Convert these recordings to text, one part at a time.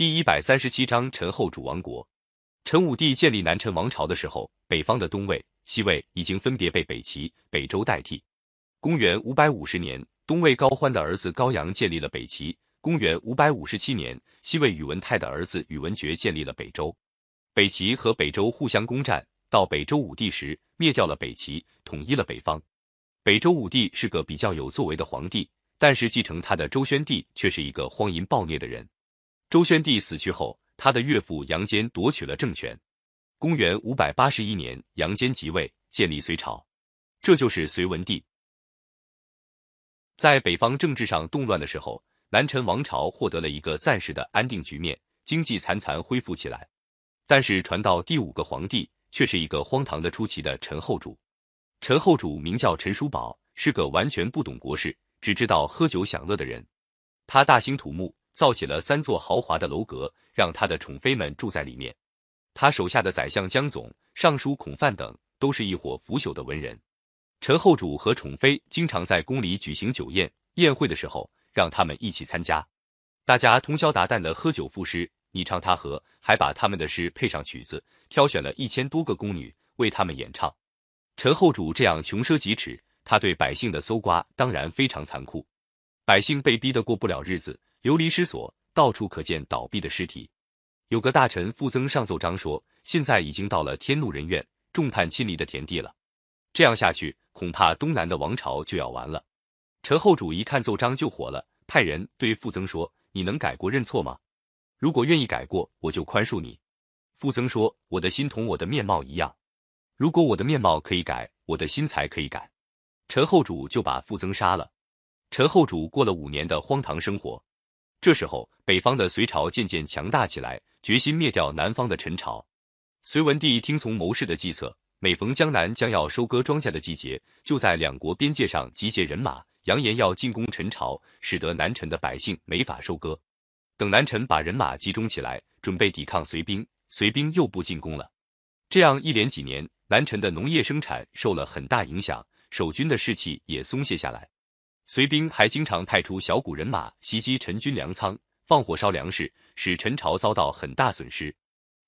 第一百三十七章陈后主王国。陈武帝建立南陈王朝的时候，北方的东魏、西魏已经分别被北齐、北周代替。公元五百五十年，东魏高欢的儿子高阳建立了北齐。公元五百五十七年，西魏宇文泰的儿子宇文觉建立了北周。北齐和北周互相攻占，到北周武帝时灭掉了北齐，统一了北方。北周武帝是个比较有作为的皇帝，但是继承他的周宣帝却是一个荒淫暴虐的人。周宣帝死去后，他的岳父杨坚夺取了政权。公元五百八十一年，杨坚即位，建立隋朝，这就是隋文帝。在北方政治上动乱的时候，南陈王朝获得了一个暂时的安定局面，经济残残恢复起来。但是传到第五个皇帝，却是一个荒唐的出奇的陈后主。陈后主名叫陈叔宝，是个完全不懂国事，只知道喝酒享乐的人。他大兴土木。造起了三座豪华的楼阁，让他的宠妃们住在里面。他手下的宰相江总、尚书孔范等都是一伙腐朽的文人。陈后主和宠妃经常在宫里举行酒宴，宴会的时候让他们一起参加，大家通宵达旦的喝酒赋诗，你唱他和，还把他们的诗配上曲子，挑选了一千多个宫女为他们演唱。陈后主这样穷奢极侈，他对百姓的搜刮当然非常残酷，百姓被逼得过不了日子。流离失所，到处可见倒闭的尸体。有个大臣傅增上奏章说，现在已经到了天怒人怨、众叛亲离的田地了。这样下去，恐怕东南的王朝就要完了。陈后主一看奏章就火了，派人对傅增说：“你能改过认错吗？如果愿意改过，我就宽恕你。”傅增说：“我的心同我的面貌一样，如果我的面貌可以改，我的心才可以改。”陈后主就把傅增杀了。陈后主过了五年的荒唐生活。这时候，北方的隋朝渐渐强大起来，决心灭掉南方的陈朝。隋文帝听从谋士的计策，每逢江南将要收割庄稼的季节，就在两国边界上集结人马，扬言要进攻陈朝，使得南陈的百姓没法收割。等南陈把人马集中起来，准备抵抗隋兵，隋兵又不进攻了。这样一连几年，南陈的农业生产受了很大影响，守军的士气也松懈下来。隋兵还经常派出小股人马袭击陈军粮仓，放火烧粮食，使陈朝遭到很大损失。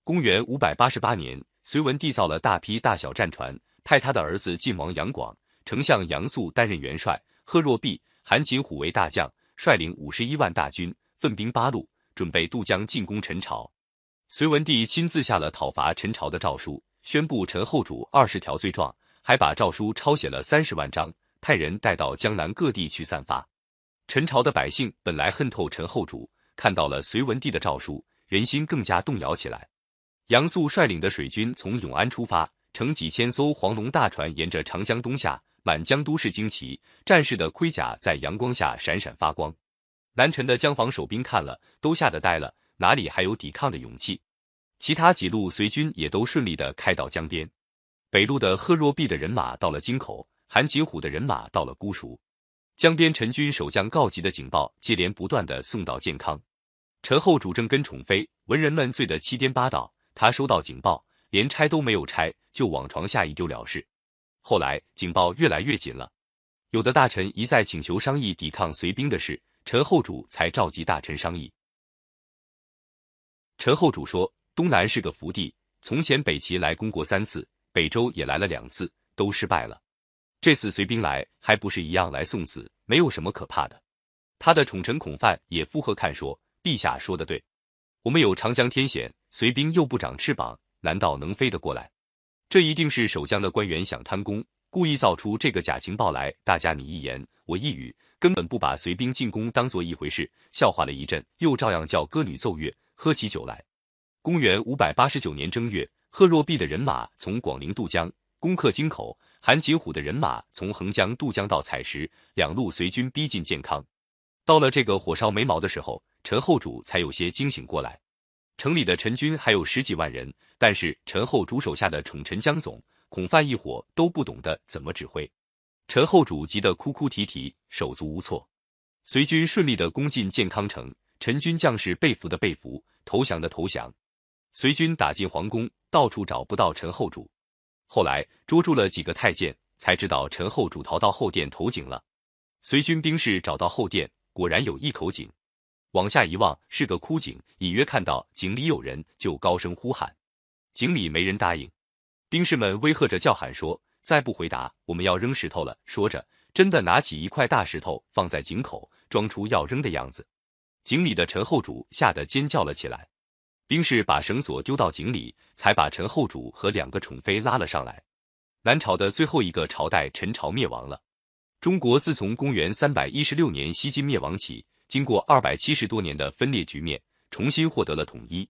公元五百八十八年，隋文帝造了大批大小战船，派他的儿子晋王杨广、丞相杨素担任元帅，贺若弼、韩擒虎为大将，率领五十一万大军，奋兵八路，准备渡江进攻陈朝。隋文帝亲自下了讨伐陈朝的诏书，宣布陈后主二十条罪状，还把诏书抄写了三十万章。派人带到江南各地去散发。陈朝的百姓本来恨透陈后主，看到了隋文帝的诏书，人心更加动摇起来。杨素率领的水军从永安出发，乘几千艘黄龙大船，沿着长江东下，满江都市旌旗，战士的盔甲在阳光下闪闪发光。南陈的江防守兵看了，都吓得呆了，哪里还有抵抗的勇气？其他几路隋军也都顺利的开到江边。北路的贺若弼的人马到了京口。韩擒虎的人马到了姑熟，江边陈军守将告急的警报接连不断的送到健康。陈后主正跟宠妃、文人们醉得七颠八倒，他收到警报，连拆都没有拆，就往床下一丢了事。后来警报越来越紧了，有的大臣一再请求商议抵抗隋兵的事，陈后主才召集大臣商议。陈后主说：“东南是个福地，从前北齐来攻过三次，北周也来了两次，都失败了。”这次隋兵来，还不是一样来送死，没有什么可怕的。他的宠臣孔范也附和看说：“陛下说的对，我们有长江天险，隋兵又不长翅膀，难道能飞得过来？这一定是守江的官员想贪功，故意造出这个假情报来。大家你一言我一语，根本不把隋兵进攻当做一回事，笑话了一阵，又照样叫歌女奏乐，喝起酒来。公元五百八十九年正月，贺若弼的人马从广陵渡江，攻克京口。韩擒虎的人马从横江渡江到采石，两路随军逼近建康。到了这个火烧眉毛的时候，陈后主才有些惊醒过来。城里的陈军还有十几万人，但是陈后主手下的宠臣江总、孔范一伙都不懂得怎么指挥。陈后主急得哭哭啼啼，手足无措。随军顺利的攻进建康城，陈军将士被俘的被俘，投降的投降。随军打进皇宫，到处找不到陈后主。后来捉住了几个太监，才知道陈后主逃到后殿投井了。随军兵士找到后殿，果然有一口井。往下一望是个枯井，隐约看到井里有人，就高声呼喊。井里没人答应，兵士们威吓着叫喊说：“再不回答，我们要扔石头了。”说着，真的拿起一块大石头放在井口，装出要扔的样子。井里的陈后主吓得尖叫了起来。兵士把绳索丢到井里，才把陈后主和两个宠妃拉了上来。南朝的最后一个朝代陈朝灭亡了。中国自从公元三百一十六年西晋灭亡起，经过二百七十多年的分裂局面，重新获得了统一。